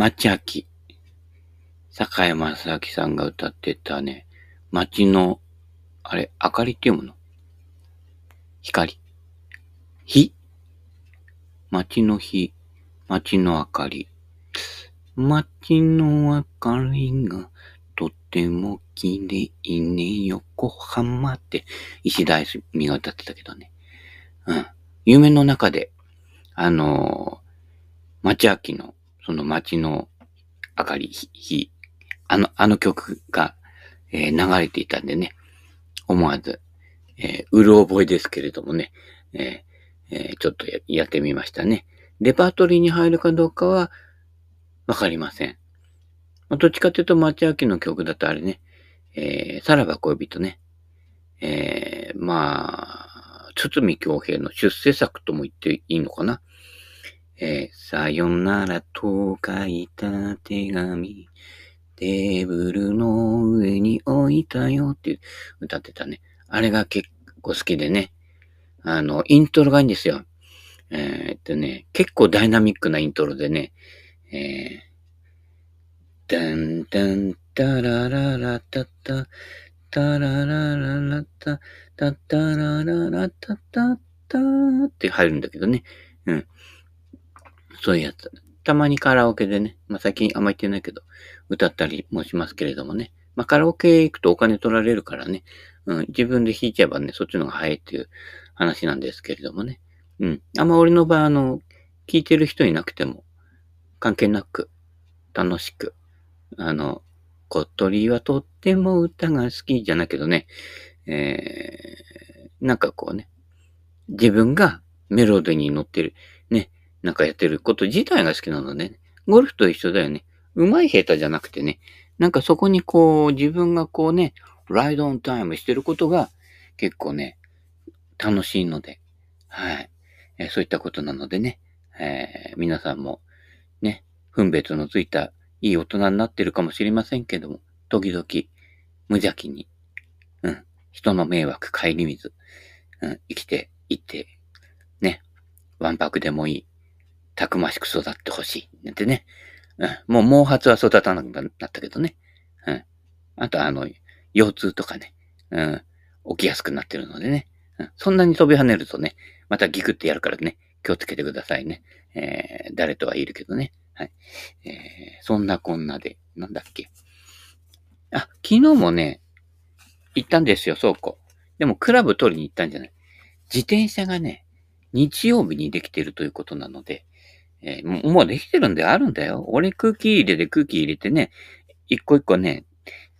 町秋。坂井正明さんが歌ってたね、街の、あれ、明かりって読むの？光。火街の火、街の明かり。街の明かりがとても綺麗ね、横浜って石田みが歌ってたけどね。うん。夢の中で、あのー、町秋の、その街の明かり、火、あの、あの曲が、えー、流れていたんでね、思わず、えー、うる覚えですけれどもね、えーえー、ちょっとやってみましたね。レパートリーに入るかどうかは、わかりません。どっちかというと、町明の曲だとあれね、えー、さらば恋人ね。えー、まあ、堤京平の出世作とも言っていいのかな。えー、さよならと書いた手紙、テーブルの上に置いたよって歌ってたね。あれが結構好きでね。あの、イントロがいいんですよ。えー、っとね、結構ダイナミックなイントロでね、えー、ダンダンタラララタタ、タララララタ、タタラララタタタって入るんだけどね。うん。そういうやつ。たまにカラオケでね、まあ、最近あんま言ってないけど、歌ったりもしますけれどもね。まあ、カラオケ行くとお金取られるからね。うん、自分で弾いちゃえばね、そっちの方が早いっていう話なんですけれどもね。うん。あんま俺の場合、あの、聞いてる人いなくても、関係なく、楽しく、あの、小鳥はとっても歌が好きじゃないけどね、えー、なんかこうね、自分がメロディーに乗ってる、なんかやってること自体が好きなので、ね、ゴルフと一緒だよね。上手い下手じゃなくてね、なんかそこにこう、自分がこうね、ライドオンタイムしてることが結構ね、楽しいので、はい。え、そういったことなのでね、えー、皆さんもね、分別のついたいい大人になってるかもしれませんけども、時々無邪気に、うん、人の迷惑帰り水、うん、生きていって、ね、わんぱくでもいい、たくましく育ってほしい。なんてね、うん、もう毛髪は育たなくなったけどね、うん。あとあの、腰痛とかね、うん、起きやすくなってるのでね、うん、そんなに飛び跳ねるとね、またギクってやるからね、気をつけてくださいね。えー、誰とはいるけどね。はい。えー、そんなこんなで、なんだっけ。あ、昨日もね、行ったんですよ、倉庫。でも、クラブ取りに行ったんじゃない。自転車がね、日曜日にできてるということなので、えー、もうできてるんであるんだよ。俺空気入れで空気入れてね、一個一個ね、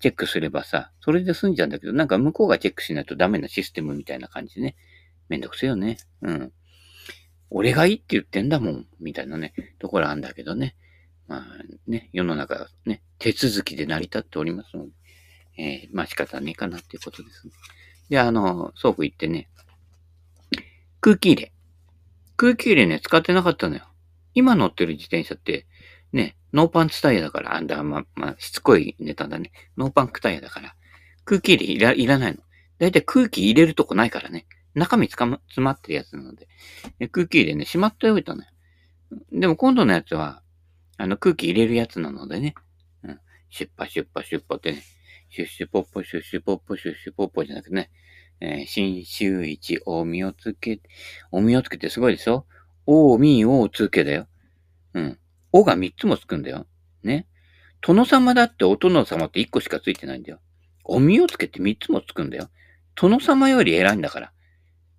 チェックすればさ、それで済んじゃうんだけど、なんか向こうがチェックしないとダメなシステムみたいな感じでね。めんどくせえよね。うん。俺がいいって言ってんだもん、みたいなね、ところあんだけどね。まあね、世の中ね、手続きで成り立っておりますので、えー、まあ仕方ねえかなっていうことですね。で、あの、倉庫行ってね、空気入れ。空気入れね、使ってなかったのよ。今乗ってる自転車って、ね、ノーパンツタイヤだから、あんだ、ま、まあ、しつこいネタだね。ノーパンクタイヤだから、空気入れいらいらないの。だいたい空気入れるとこないからね。中身つかま、詰まってるやつなので、空気入れね、しまっておいたのよ。でも今度のやつは、あの空気入れるやつなのでね、うん、シュッパシュッパシュッパってね、シュッシュポッポシュッシュポッポシュッシュポッポじゃなくてね、えー、新州一、おみをつけ、おみをつけてすごいでしょ？おみをつけだよ。うん。おが三つもつくんだよ。ね。殿様だってお殿様って一個しかついてないんだよ。おみをつけて三つもつくんだよ。殿様より偉いんだから。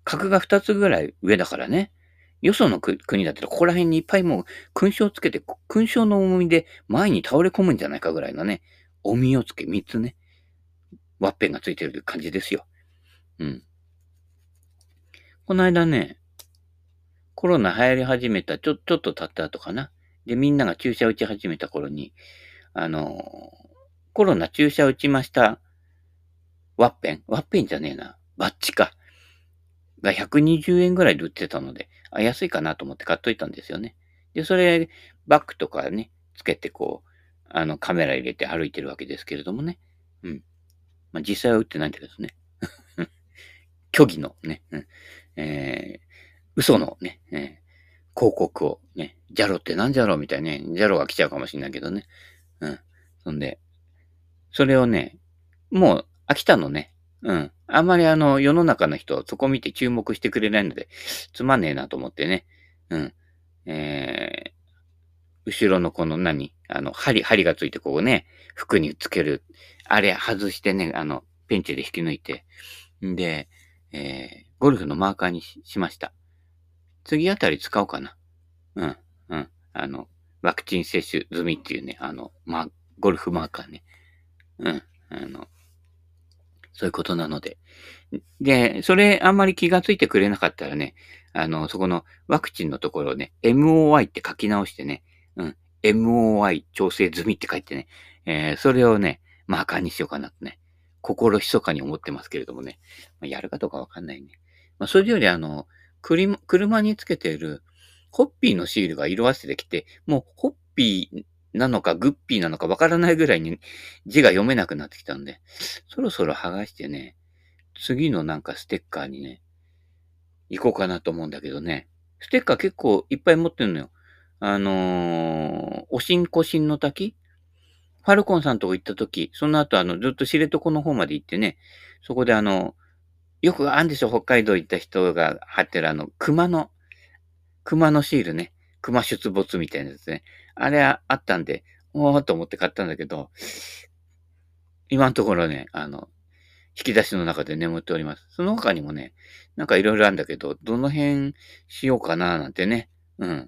格が二つぐらい上だからね。よその国だったらここら辺にいっぱいもう勲章つけて、勲章の重みで前に倒れ込むんじゃないかぐらいのね、おみをつけ三つね、ワッペンがついてる感じですよ。うん。この間ね、コロナ流行り始めた、ちょ、ちょっと経った後かな。で、みんなが注射打ち始めた頃に、あのコロナ注射打ちました、ワッペンワッペンじゃねえな。バッチか。が120円ぐらいで売ってたので、あ、安いかなと思って買っといたんですよね。で、それ、バッグとかね、つけてこう、あの、カメラ入れて歩いてるわけですけれどもね。うん。まあ、実際は売ってないんだけどね。虚偽のね、うん、えー、嘘のね、えー、広告をね、ジャロってなんじゃろう？みたいなね、ジャロが来ちゃうかもしれないけどね。うん。そんで、それをね、もう飽きたのね。うん。あんまりあの、世の中の人、そこ見て注目してくれないので、つまんねえなと思ってね。うん。えー、後ろのこの何？あの、針、針がついてこうね、服につける。あれ外してね、あの、ペンチで引き抜いて。んで、えー、ゴルフのマーカーにしました。次あたり使おうかな。うん、うん。あの、ワクチン接種済みっていうね、あの、まゴルフマーカーね。うん、あの、そういうことなので。で、それあんまり気がついてくれなかったらね、あの、そこのワクチンのところをね、MOI って書き直してね、うん、MOI 調整済みって書いてね、えー、それをね、マーカーにしようかなとね、心密かに思ってますけれどもね、まあ、やるかどうかわかんないね。まあ、それよりあの、車につけているホッピーのシールが色あせてきて、もうホッピーなのかグッピーなのかわからないぐらいに字が読めなくなってきたんで、そろそろ剥がしてね、次のなんかステッカーにね、行こうかなと思うんだけどね。ステッカー結構いっぱい持ってんのよ。あのー、おしんこしんの滝？ファルコンさんとこ行った時、その後あの、ずっと知床の方まで行ってね、そこであの、よくあるんでしょ、北海道行った人が貼ってるあの、熊の、熊のシールね。熊出没みたいなやつね。あれあったんで、おーと思って買ったんだけど、今のところね、あの、引き出しの中で眠っております。その他にもね、なんかいろいろあるんだけど、どの辺しようかななんてね。うん。や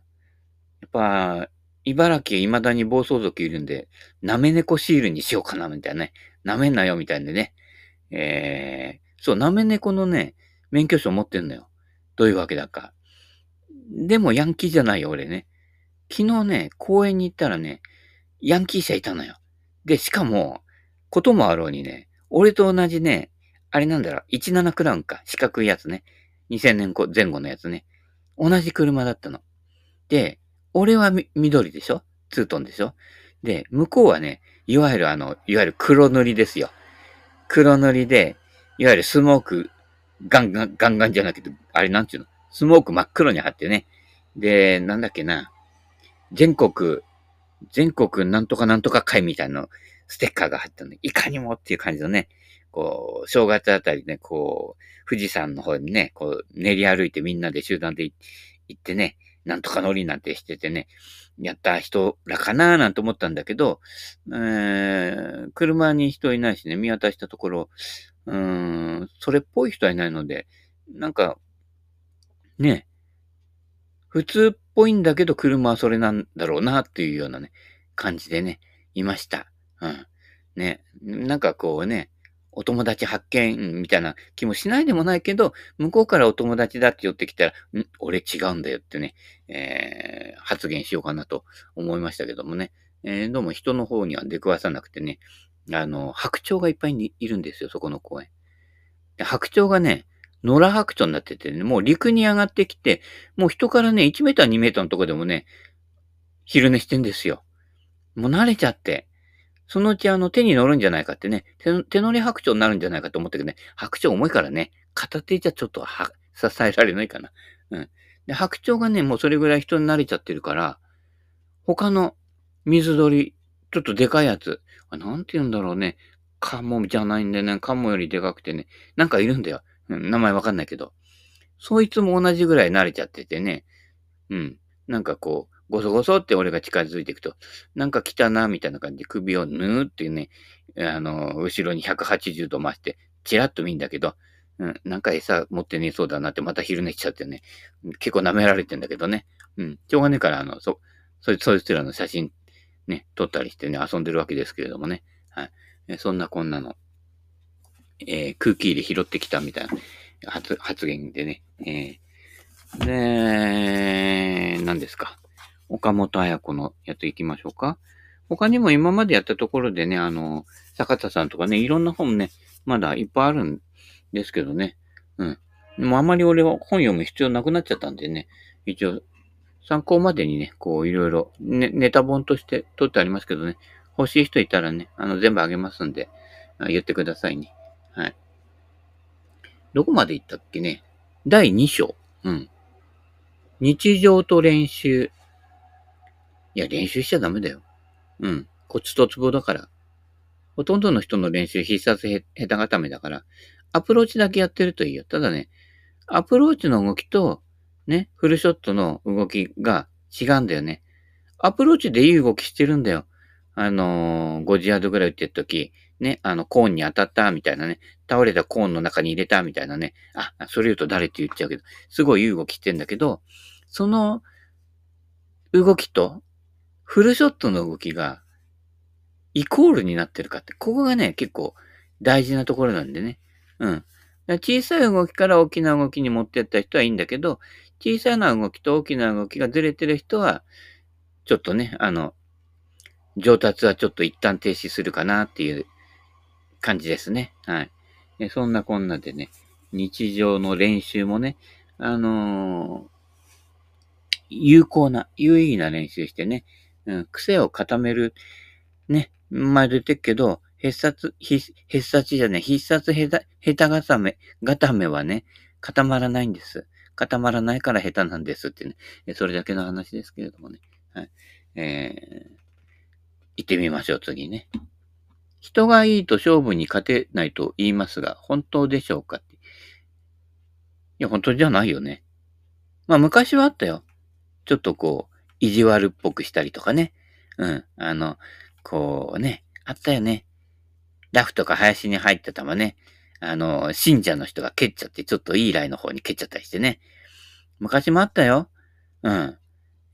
っぱ、茨城未だに暴走族いるんで、なめ猫シールにしようかなみたいなね。なめんなよみたいでね。えー、そう、なめ猫のね、免許証持ってんのよ。どういうわけだか。でもヤンキーじゃないよ、俺ね。昨日ね、公園に行ったらね、ヤンキー車いたのよ。で、しかも、こともあろうにね、俺と同じね、あれなんだろう、17クラウンか、四角いやつね。2000年前後のやつね。同じ車だったの。で、俺は緑でしょ？ツートンでしょ？で、向こうはね、いわゆるあの、いわゆる黒塗りですよ。黒塗りで、いわゆるスモーク、ガンガン、ガンガンじゃなくて、あれなんちゅうの？スモーク真っ黒に貼ってね。で、なんだっけな。全国、全国なんとかなんとか会みたいなステッカーが貼ったの。いかにもっていう感じのね、こう、正月あたりね、こう、富士山の方にね、こう、練り歩いてみんなで集団で行ってね、なんとか乗りなんてしててね、やった人らかなーなんて思ったんだけど、えー、車に人いないしね、見渡したところ、うーん、それっぽい人はいないので、なんか、ね、普通っぽいんだけど車はそれなんだろうなっていうようなね、感じでね、いました。うん。ね、なんかこうね、お友達発見みたいな気もしないでもないけど、向こうからお友達だって寄ってきたら、ん？俺違うんだよってね、えー、発言しようかなと思いましたけどもね。えー、どうも人の方には出くわさなくてね、あの、白鳥がいっぱいにいるんですよ、そこの公園。白鳥がね、野良白鳥になっててね、もう陸に上がってきて、もう人からね、1メーター2メーターのとこでもね、昼寝してんですよ。もう慣れちゃって。そのうちあの手に乗るんじゃないかってね、手手乗り白鳥になるんじゃないかと思ったけどね、白鳥重いからね、片手じゃちょっとは 支えられないかな。うん。で、白鳥がね、もうそれぐらい人に慣れちゃってるから、他の水鳥、ちょっとでかいやつ、あなんて言うんだろうね。カモじゃないんだよね。カモよりでかくてね。なんかいるんだよ。うん、名前わかんないけど。そいつも同じぐらい慣れちゃっててね。うん。なんかこう、ごそごそって俺が近づいていくと、なんか来たな、みたいな感じで首をぬーってね、あの、後ろに180度回して、チラッと見んだけど、うん、なんか餌持ってねえそうだなってまた昼寝しちゃってね、結構舐められてんだけどね。うん、しょうがねえから、あの、そ、そいそいつらの写真、ね、撮ったりしてね、遊んでるわけですけれどもね。はい。そんなこんなの、えー、空気入れ拾ってきたみたいな発発言でね。えー、で、何ですか？岡本彩子のやつ行きましょうか。他にも今までやったところでね、あの、坂田さんとかね、いろんな本ね、まだいっぱいあるんですけどね。うん。でもあまり俺は本読む必要なくなっちゃったんでね、一応、参考までにね、こういろいろ、ね、ネタ本として取ってありますけどね、欲しい人いたらね、あの、全部あげますんで、言ってくださいね。はい。どこまで行ったっけね第2章。うん。日常と練習。いや、練習しちゃダメだよ。うん。コツとツボだから。ほとんどの人の練習必殺へ下手固めだから、アプローチだけやってるといいよ。ただね、アプローチの動きと、ね、フルショットの動きが違うんだよね。アプローチでいい動きしてるんだよ。あのー、50ヤードぐらい打ってるとき、ね、あの、コーンに当たったみたいなね、倒れたコーンの中に入れたみたいなね、あ、それ言うと誰って言っちゃうけど、すごいいい動きしてんだけど、その動きと、フルショットの動きが、イコールになってるかって、ここがね、結構大事なところなんでね。うん。小さい動きから大きな動きに持ってった人はいいんだけど、小さな動きと大きな動きがずれてる人は、ちょっとね、あの、上達はちょっと一旦停止するかなっていう感じですね。はい。そんなこんなでね、日常の練習もね、あのー、有効な、有意義な練習してね、うん、癖を固める、ね、前出てっけど、必殺、必殺じゃね、必殺下手、下手固め、固めはね、固まらないんです。固まらないから下手なんですってね。それだけの話ですけれどもね。はい。えー、行ってみましょう、次ね。人がいいと勝負に勝てないと言いますが、本当でしょうかって。いや、本当じゃないよね。まあ、昔はあったよ。ちょっとこう、意地悪っぽくしたりとかね。うん。あの、こうね、あったよね。ラフとか林に入った球ね。あの、信者の人が蹴っちゃって、ちょっといいライの方に蹴っちゃったりしてね。昔もあったよ。うん。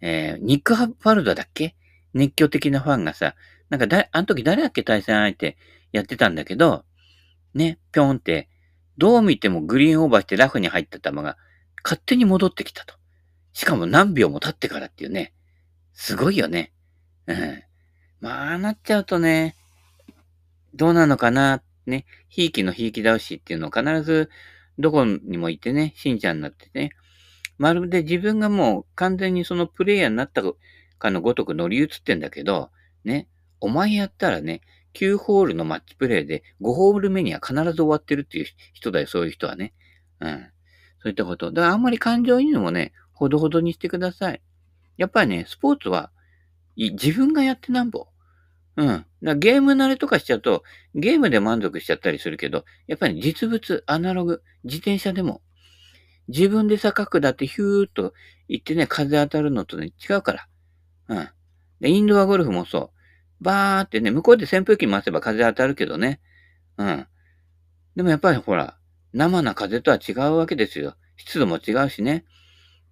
えー、ニック・ハファルドだっけ？熱狂的なファンがさ、なんかだ、あの時誰だっけ対戦相手やってたんだけど、ね、ぴょんって、どう見てもグリーンオーバーしてラフに入った球が勝手に戻ってきたと。しかも何秒も経ってからっていうね。すごいよね。うん。まあ、なっちゃうとね、どうなのかな、ね。ひいきのひいき倒しっていうのを必ずどこにもいてね、信者になってね。まるで自分がもう完全にそのプレイヤーになったかのごとく乗り移ってんだけど、ね。お前やったらね、9ホールのマッチプレイで5ホール目には必ず終わってるっていう人だよ、そういう人はね。うん。そういったこと。だからあんまり感情移入もね、ほどほどにしてください。やっぱりね、スポーツは、自分がやってなんぼ。うん。だゲーム慣れとかしちゃうと、ゲームで満足しちゃったりするけど、やっぱり実物、アナログ、自転車でも、自分で坂下ってヒューっと行ってね、風当たるのとね、違うから。うん。で、インドアゴルフもそう。バーってね、向こうで扇風機回せば風当たるけどね。うん。でもやっぱりほら、生な風とは違うわけですよ。湿度も違うしね。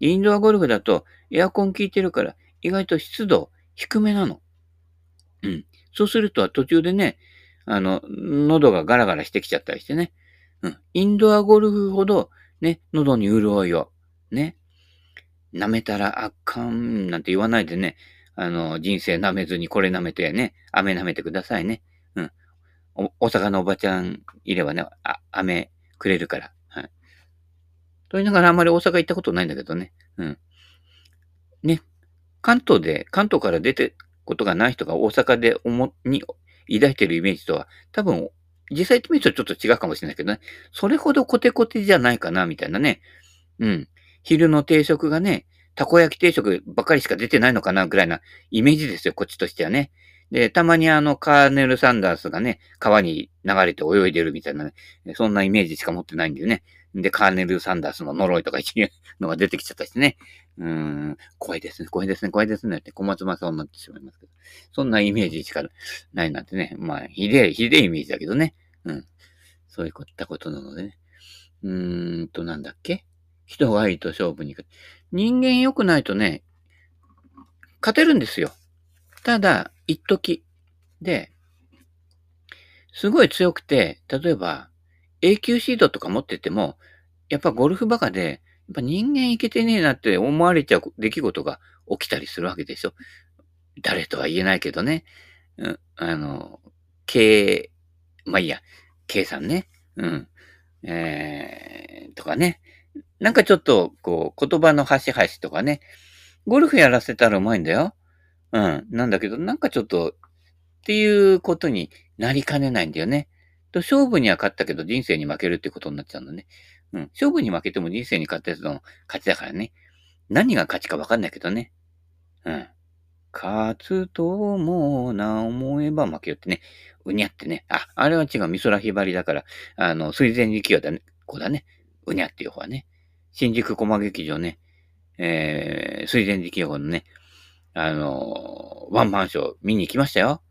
インドアゴルフだとエアコン効いてるから意外と湿度低めなの。うん。そうすると途中でね、あの、喉がガラガラしてきちゃったりしてね。うん。インドアゴルフほどね、喉に潤いを、ね。舐めたらあかんなんて言わないでね、あの、人生舐めずにこれ舐めてね、飴舐めてくださいね。うん。お、大阪のおばちゃんいればね、あ、飴くれるから。と言いながらあんまり大阪行ったことないんだけどね。うん。ね。関東で、関東から出てことがない人が大阪で思、に抱いてるイメージとは、多分、実際ってみるとちょっと違うかもしれないけどね。それほどコテコテじゃないかな、みたいなね。うん。昼の定食がね、たこ焼き定食ばっかりしか出てないのかな、ぐらいなイメージですよ、こっちとしてはね。で、たまにあの、カーネル・サンダースがね、川に流れて泳いでるみたいなね、そんなイメージしか持ってないんだよね。で、カーネル・サンダースの呪いとかいうのが出てきちゃったしね。うん、怖いですね、怖いですね、怖いですねって小松正夫になってしまいますけど。そんなイメージしかないなんてね。まあ、ひでえ、ひでえイメージだけどね。うん。そういったことなのでね。うーんと、なんだっけ？人がいいと勝負に行く。人間良くないとね、勝てるんですよ。ただ、一時で、すごい強くて、例えば、永久シードとか持ってても、やっぱゴルフバカで、やっぱ人間いけてねえなって思われちゃう出来事が起きたりするわけでしょ。誰とは言えないけどね。うん、あの、K、まあいいや、K さんね。うん。えー、とかね。なんかちょっと、こう、言葉の端々とかね。ゴルフやらせたらうまいんだよ。うん。なんだけど、なんかちょっと、っていうことになりかねないんだよね。と、勝負には勝ったけど人生に負けるってことになっちゃうのね。うん。勝負に負けても人生に勝ったやつの勝ちだからね。何が勝ちかわかんないけどね。うん。勝つともな思えば負けよってね。うにゃってね。あ、あれは違う。美空ひばりだから、あの、水前力よだね。子だね。うにゃっていう方はね。新宿駒劇場ね。えー、水前力よのね。あの、ワンマンショー見に行きましたよ。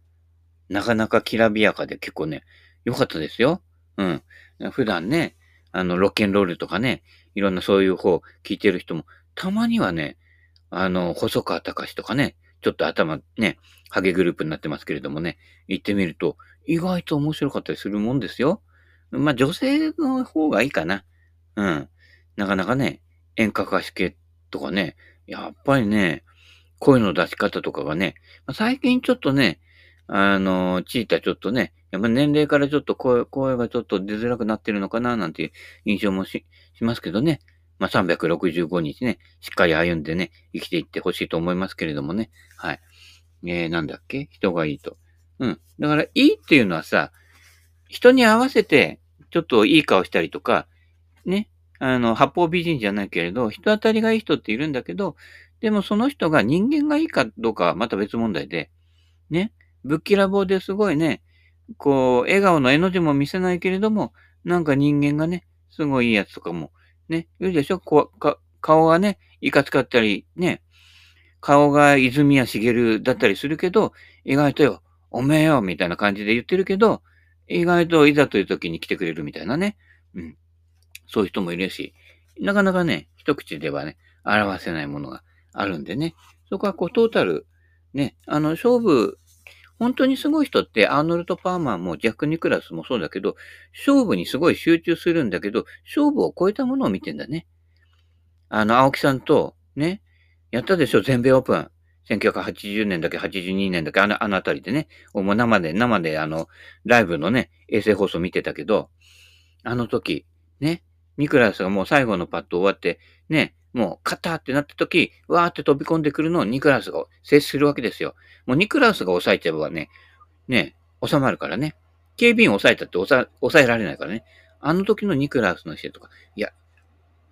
なかなかきらびやかで結構ね、良かったですよ。うん。普段ね、あの、ロッケンロールとかね、いろんなそういう方聞いてる人も、たまにはね、あの、細川隆とかね、ちょっと頭ね、ハゲグループになってますけれどもね、行ってみると、意外と面白かったりするもんですよ。まあ、女性の方がいいかな。うん。なかなかね、演歌歌手系とかね、やっぱりね、声の出し方とかがねま、最近ちょっとね、あの、チータちょっとね、やっぱ年齢からちょっと声、声がちょっと出づらくなってるのかな、なんていう印象もし、しますけどね。まあ、365日ね、しっかり歩んでね、生きていってほしいと思いますけれどもね。はい。えー、なんだっけ？人がいいと。うん。だから、いいっていうのはさ、人に合わせて、ちょっといい顔したりとか、ね。あの、八方美人じゃないけれど、人当たりがいい人っているんだけど、でもその人が人間がいいかどうかはまた別問題で、ね。ぶっきらぼうですごいね、こう、笑顔の絵の字も見せないけれども、なんか人間がね、すごいいいやつとかも、ね、言うでしょ？こか顔がね、いかつかったり、ね、顔が泉谷しげるだったりするけど、意外とよ、おめえよ、みたいな感じで言ってるけど、意外といざという時に来てくれるみたいなね。うん。そういう人もいるし、なかなかね、一口ではね、表せないものがあるんでね。そこはこう、トータル、ね、あの、勝負、本当にすごい人って、アーノルド・パーマンもジャック・ニクラスもそうだけど、勝負にすごい集中するんだけど、勝負を超えたものを見てんだね。あの、青木さんと、ね、やったでしょ、全米オープン。1980年だけ、82年だけ、あの、あのあたりでね、もう生で、生で、あの、ライブのね、衛星放送見てたけど、あの時、ね、ニクラスがもう最後のパット終わって、ね、もう、カターってなった時、わーって飛び込んでくるのをニクラウスが接するわけですよ。もうニクラウスが抑えちゃえばね、ね、収まるからね。警備員抑えたって抑えられないからね。あの時のニクラウスの人とか、いや、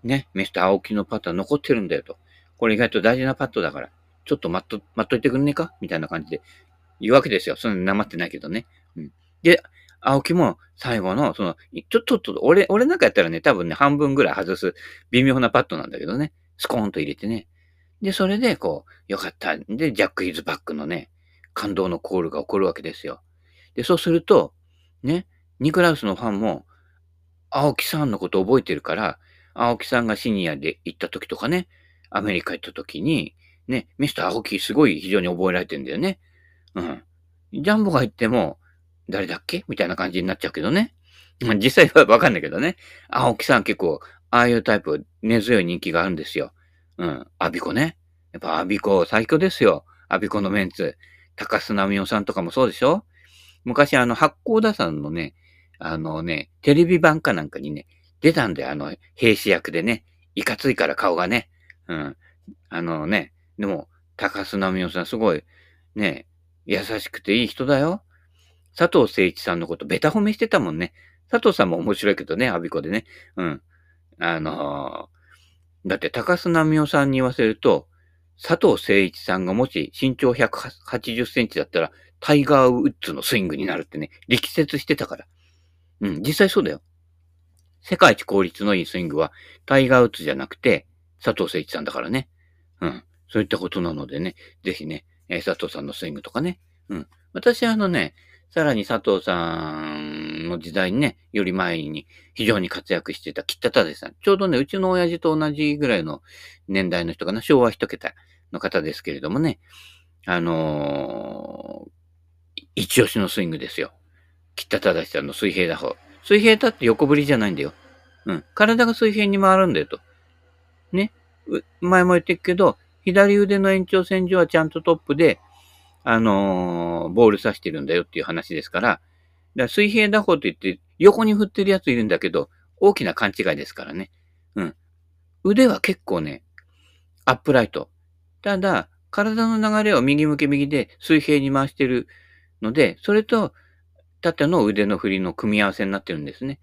ね、メスター青木のパットは残ってるんだよと。これ意外と大事なパットだから、ちょっと待っと、待っといてくんねえか？みたいな感じで言うわけですよ。そんななまってないけどね。うん。で、青木も最後の、その、ちょっと、ちょっと、俺、俺なんかやったらね、多分ね、半分ぐらい外す微妙なパットなんだけどね。スコーンと入れてね。で、それで、こう、よかった。で、ジャック・イズ・バックのね、感動のコールが起こるわけですよ。で、そうすると、ね、ニクラウスのファンも、青木さんのこと覚えてるから、青木さんがシニアで行った時とかね、アメリカ行った時に、ね、ミスター青木すごい非常に覚えられてんだよね。うん。ジャンボが行っても、誰だっけ？みたいな感じになっちゃうけどね。実際は わかんないけどね。青木さん結構、ああいうタイプ、根強い人気があるんですよ。うん。アビコね。やっぱアビコ最強ですよ。アビコのメンツ。高須奈美夫さんとかもそうでしょ？昔あの、八甲田さんのね、あのね、テレビ版かなんかにね、出たんだよ。あの、兵士役でね。いかついから顔がね。うん。あのね、でも、高須奈美夫さんすごい、ね、優しくていい人だよ。佐藤誠一さんのことベタ褒めしてたもんね。佐藤さんも面白いけどね、アビコでね。うん。あのー、だって高須奈美夫さんに言わせると、佐藤誠一さんがもし身長180センチだったら、タイガーウッズのスイングになるってね、力説してたから。うん、実際そうだよ。世界一効率のいいスイングは、タイガーウッズじゃなくて、佐藤誠一さんだからね。うん。そういったことなのでね、ぜひね、えー、佐藤さんのスイングとかね。うん。私はあのね、さらに佐藤さんの時代にね、より前に非常に活躍してた北舘さん。ちょうどね、うちの親父と同じぐらいの年代の人かな、昭和一桁の方ですけれどもね、あのー、一押しのスイングですよ。北舘さんの水平打法。水平だって横振りじゃないんだよ。うん。体が水平に回るんだよと。ね。前も言ってるけど、左腕の延長線上はちゃんとトップで、あのー、ボール刺してるんだよっていう話ですから、だから水平打法と言って横に振ってるやついるんだけど、大きな勘違いですからね。うん。腕は結構ね、アップライト。ただ、体の流れを右向け右で水平に回してるので、それと縦の腕の振りの組み合わせになってるんですね。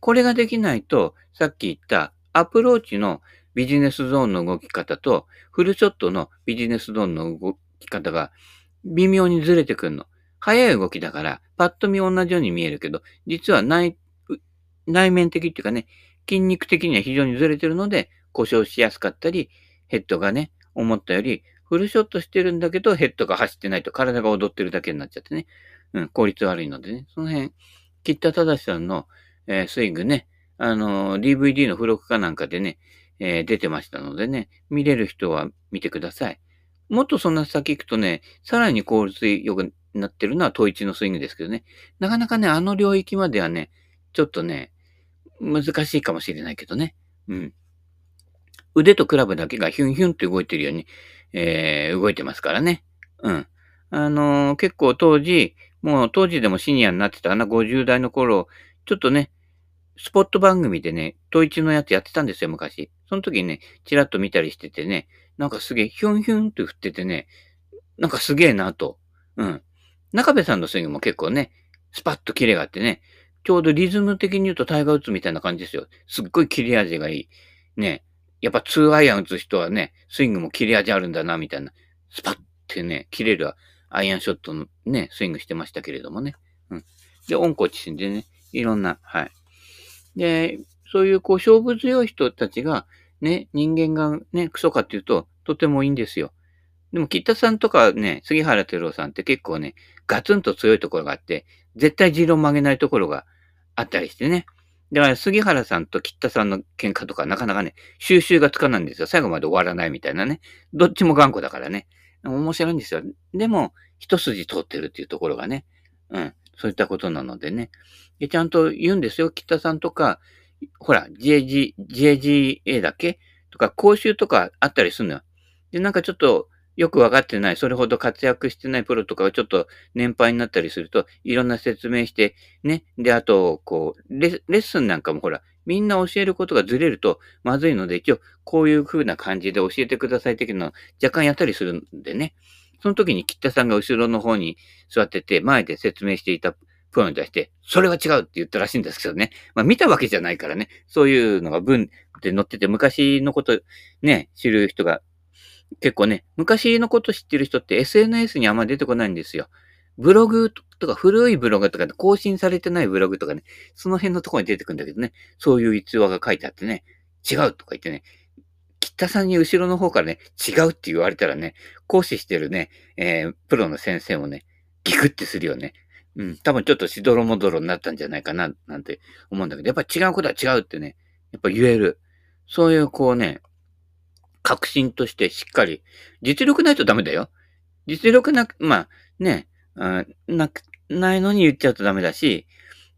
これができないと、さっき言ったアプローチのビジネスゾーンの動き方と、フルショットのビジネスゾーンの動き方が微妙にずれてくるの。早い動きだから、パッと見同じように見えるけど、実は内、内面的っていうかね、筋肉的には非常にずれてるので、故障しやすかったり、ヘッドがね、思ったより、フルショットしてるんだけど、ヘッドが走ってないと体が踊ってるだけになっちゃってね。うん、効率悪いのでね。その辺、吉田正さんの、えー、スイングね、あのー、DVD の付録かなんかでね、えー、出てましたのでね、見れる人は見てください。もっとそんな先行くとね、さらに効率良くなってるのは統一のスイングですけどね。なかなかね、あの領域まではね、ちょっとね、難しいかもしれないけどね。うん。腕とクラブだけがヒュンヒュンって動いてるように、えー、動いてますからね。うん。あのー、結構当時、もう当時でもシニアになってたかな、50代の頃、ちょっとね、スポット番組でね、統一のやつやってたんですよ、昔。その時にね、チラッと見たりしててね、なんかすげえ、ヒュンヒュンって振っててね、なんかすげえなと。うん。中部さんのスイングも結構ね、スパッとキレがあってね、ちょうどリズム的に言うとタイガー打つみたいな感じですよ。すっごい切れ味がいい。ね。やっぱ2アイアン打つ人はね、スイングも切れ味あるんだな、みたいな。スパッってね、切れるアイアンショットのね、スイングしてましたけれどもね。うん。で、温故知新でね、いろんな、はい。で、そういうこう勝負強い人たちが、ね、人間がね、クソかっていうと、とてもいいんですよ。でも、北さんとかね、杉原照夫さんって結構ね、ガツンと強いところがあって、絶対持論曲げないところがあったりしてね。だから、杉原さんと北さんの喧嘩とかなかなかね、収集がつかないんですよ。最後まで終わらないみたいなね。どっちも頑固だからね。面白いんですよ。でも、一筋通ってるっていうところがね。うん。そういったことなのでね。で、ちゃんと言うんですよ。北さんとか、ほら、GAG、GAGA だけ？とか、講習とかあったりするのよ。で、なんかちょっと、よくわかってない、それほど活躍してないプロとかがちょっと年配になったりすると、いろんな説明して、ね。で、あと、こうレ、レッスンなんかもほら、みんな教えることがずれるとまずいので、一応、こういう風な感じで教えてください的なの若干やったりするんでね。その時に吉田さんが後ろの方に座ってて、前で説明していたプロに対して、それは違うって言ったらしいんですけどね。まあ見たわけじゃないからね。そういうのが文で載ってて、昔のことね、知る人が結構ね、昔のこと知ってる人って SNS にあんま出てこないんですよ。ブログとか古いブログとか更新されてないブログとかね、その辺のところに出てくるんだけどね、そういう逸話が書いてあってね、違うとか言ってね、北さんに後ろの方からね、違うって言われたらね、講師してるね、えー、プロの先生もね、ギクってするよね。うん、多分ちょっとしどろもどろになったんじゃないかな、なんて思うんだけど、やっぱ違うことは違うってね、やっぱ言える。そういうこうね、確信としてしっかり、実力ないとダメだよ。実力なく、まあ、ね、あなく、ないのに言っちゃうとダメだし、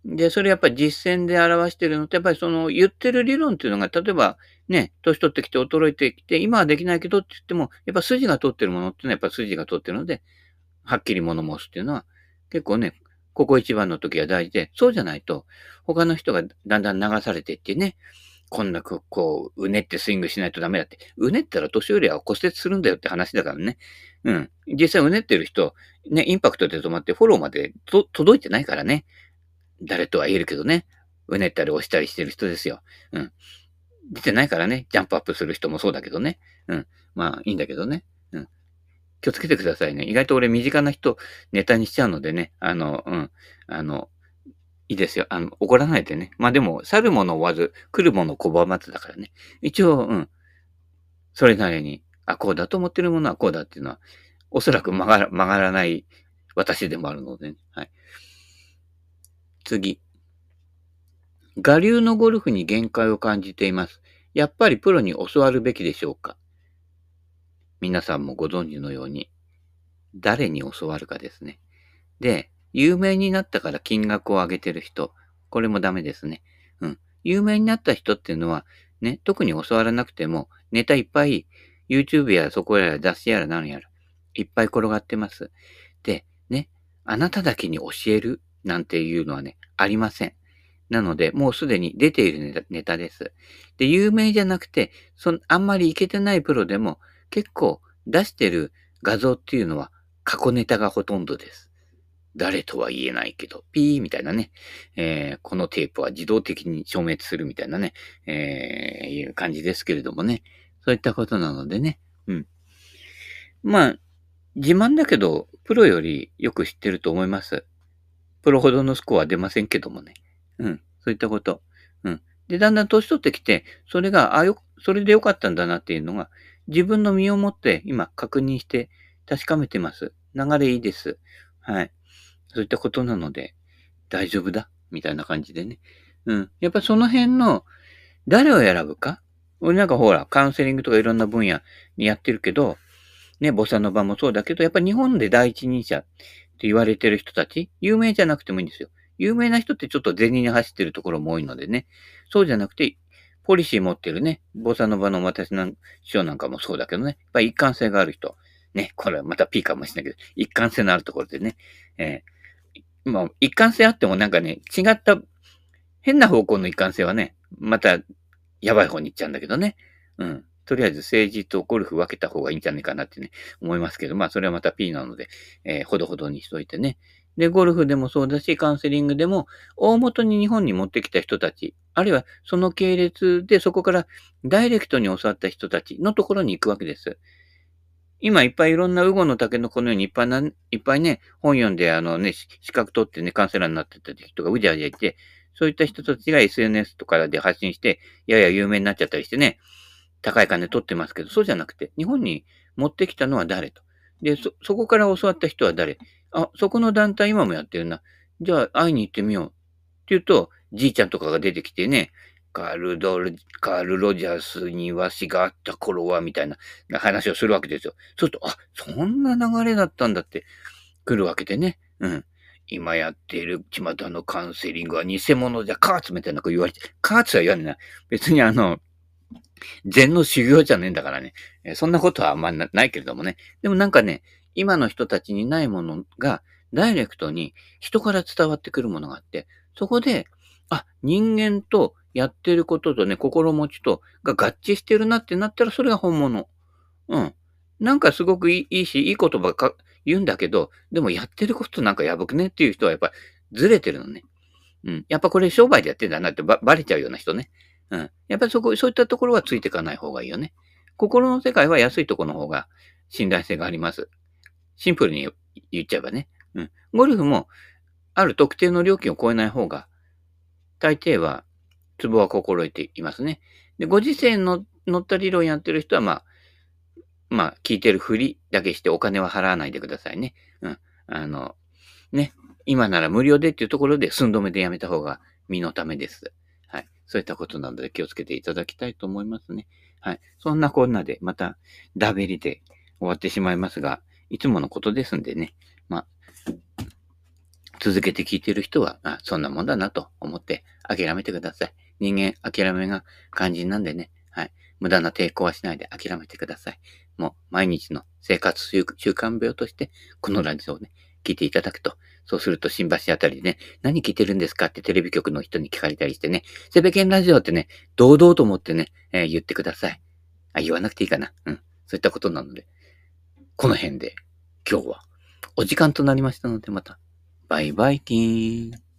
で、それやっぱり実践で表してるのって、やっぱりその言ってる理論っていうのが、例えばね、年取ってきて衰えてきて、今はできないけどって言っても、やっぱ筋が通ってるものっていうのはやっぱ筋が通ってるので、はっきり物申すっていうのは、結構ね、ここ一番の時は大事で、そうじゃないと、他の人がだんだん流されていってね、こんな、こう、うねってスイングしないとダメだって。うねったら年寄りは骨折するんだよって話だからね。うん。実際うねってる人、ね、インパクトで止まってフォローまで届いてないからね。誰とは言えるけどね。うねったり押したりしてる人ですよ。うん。出てないからね。ジャンプアップする人もそうだけどね。うん。まあ、いいんだけどね。うん。気をつけてくださいね。意外と俺身近な人ネタにしちゃうのでね。あの、うん。あの、いいですよ。あの、怒らないでね。まあでも、去るもの追わず、来るもの拒まずだからね。一応、うん。それなりに、あ、こうだと思ってるものはこうだっていうのは、おそらく曲がら、曲がらない私でもあるので、ね、はい。次。我流のゴルフに限界を感じています。やっぱりプロに教わるべきでしょうか？皆さんもご存知のように、誰に教わるかですね。で、有名になったから金額を上げてる人。これもダメですね。うん。有名になった人っていうのは、ね、特に教わらなくても、ネタいっぱい、YouTube やそこやら雑誌やら何やら、いっぱい転がってます。で、ね、あなただけに教えるなんていうのはね、ありません。なので、もうすでに出ているネタです。で、有名じゃなくて、そ、あんまりいけてないプロでも、結構出してる画像っていうのは過去ネタがほとんどです。誰とは言えないけど、ピーみたいなね、えー、このテープは自動的に消滅するみたいなね、えー、いう感じですけれどもね。そういったことなのでね。うん。まあ、自慢だけど、プロよりよく知ってると思います。プロほどのスコアは出ませんけどもね。うん。そういったこと。うん。で、だんだん年取ってきて、それが、あ、よ、それでよかったんだなっていうのが、自分の身をもって今確認して確かめてます。流れいいです。はい。そういったことなので、大丈夫だ。みたいな感じでね。うん。やっぱその辺の、誰を選ぶか？俺なんかほら、カウンセリングとかいろんな分野にやってるけど、ね、ボサノバもそうだけど、やっぱ日本で第一人者って言われてる人たち、有名じゃなくてもいいんですよ。有名な人ってちょっと銭に走ってるところも多いのでね。そうじゃなくて、ポリシー持ってるね、ボサノバの私の師匠なんかもそうだけどね。やっぱ一貫性がある人。ね、これはまた P かもしれないけど、一貫性のあるところでね。えー、まあ、一貫性あってもなんかね、違った、変な方向の一貫性はね、また、やばい方に行っちゃうんだけどね。うん。とりあえず政治とゴルフ分けた方がいいんじゃないかなってね、思いますけど、まあそれはまた P なので、えー、ほどほどにしといてね。で、ゴルフでもそうだし、カウンセリングでも、大元に日本に持ってきた人たち、あるいはその系列でそこからダイレクトに教わった人たちのところに行くわけです。今いっぱいいろんなウゴの竹のこのようにいっぱいな、いっぱいね、本読んであのね、資格取ってね、カウンセラーになってた人がうじゃうじゃいて、そういった人たちが SNS とかで発信して、やや有名になっちゃったりしてね、高い金取ってますけど、そうじゃなくて、日本に持ってきたのは誰と。で、そ、そこから教わった人は誰？あ、そこの団体今もやってるな。じゃあ会いに行ってみよう。って言うと、じいちゃんとかが出てきてね、カールドル、カール・ロジャースにわしがあった頃は、みたいな話をするわけですよ。そうすると、あ、そんな流れだったんだって来るわけでね。うん。今やっている巷のカウンセリングは偽物じゃ、カーツみたいなこと言われて、カーツは言わねえな。別にあの、禅の修行じゃねえんだからね。そんなことはあんまないけれどもね。でもなんかね、今の人たちにないものが、ダイレクトに人から伝わってくるものがあって、そこで、あ、人間とやってることとね、心持ちとが合致してるなってなったら、それが本物。うん。なんかすごくいいし、いい言葉か言うんだけど、でもやってることなんかやばくね？っていう人はやっぱずれてるのね。うん。やっぱこれ商売でやってんだなってばバレちゃうような人ね。うん。やっぱりそこ、そういったところはついていかない方がいいよね。心の世界は安いところの方が信頼性があります。シンプルに言っちゃえばね。うん。ゴルフも、ある特定の料金を超えない方が、大抵はツボは心得ていますね。で、ご時世の乗った理論やってる人は、まあ、まあ、聞いてるふりだけしてお金は払わないでくださいね。うん。あの、ね。今なら無料でっていうところで寸止めでやめた方が身のためです。はい。そういったことなので気をつけていただきたいと思いますね。はい。そんなこんなでまたダベリで終わってしまいますが、いつものことですんでね。まあ、続けて聞いてる人は、まあ、そんなもんだなと思って諦めてください。人間諦めが肝心なんでね。はい。無駄な抵抗はしないで諦めてください。もう毎日の生活習慣病として、このラジオをね、聞いていただくと、そうすると新橋あたりでね、何聞いてるんですかってテレビ局の人に聞かれたりしてね、セベケンラジオってね、堂々と思ってね、えー、言ってください。あ、言わなくていいかな。うん。そういったことなので、この辺で今日はお時間となりましたのでまた、バイバイキーン。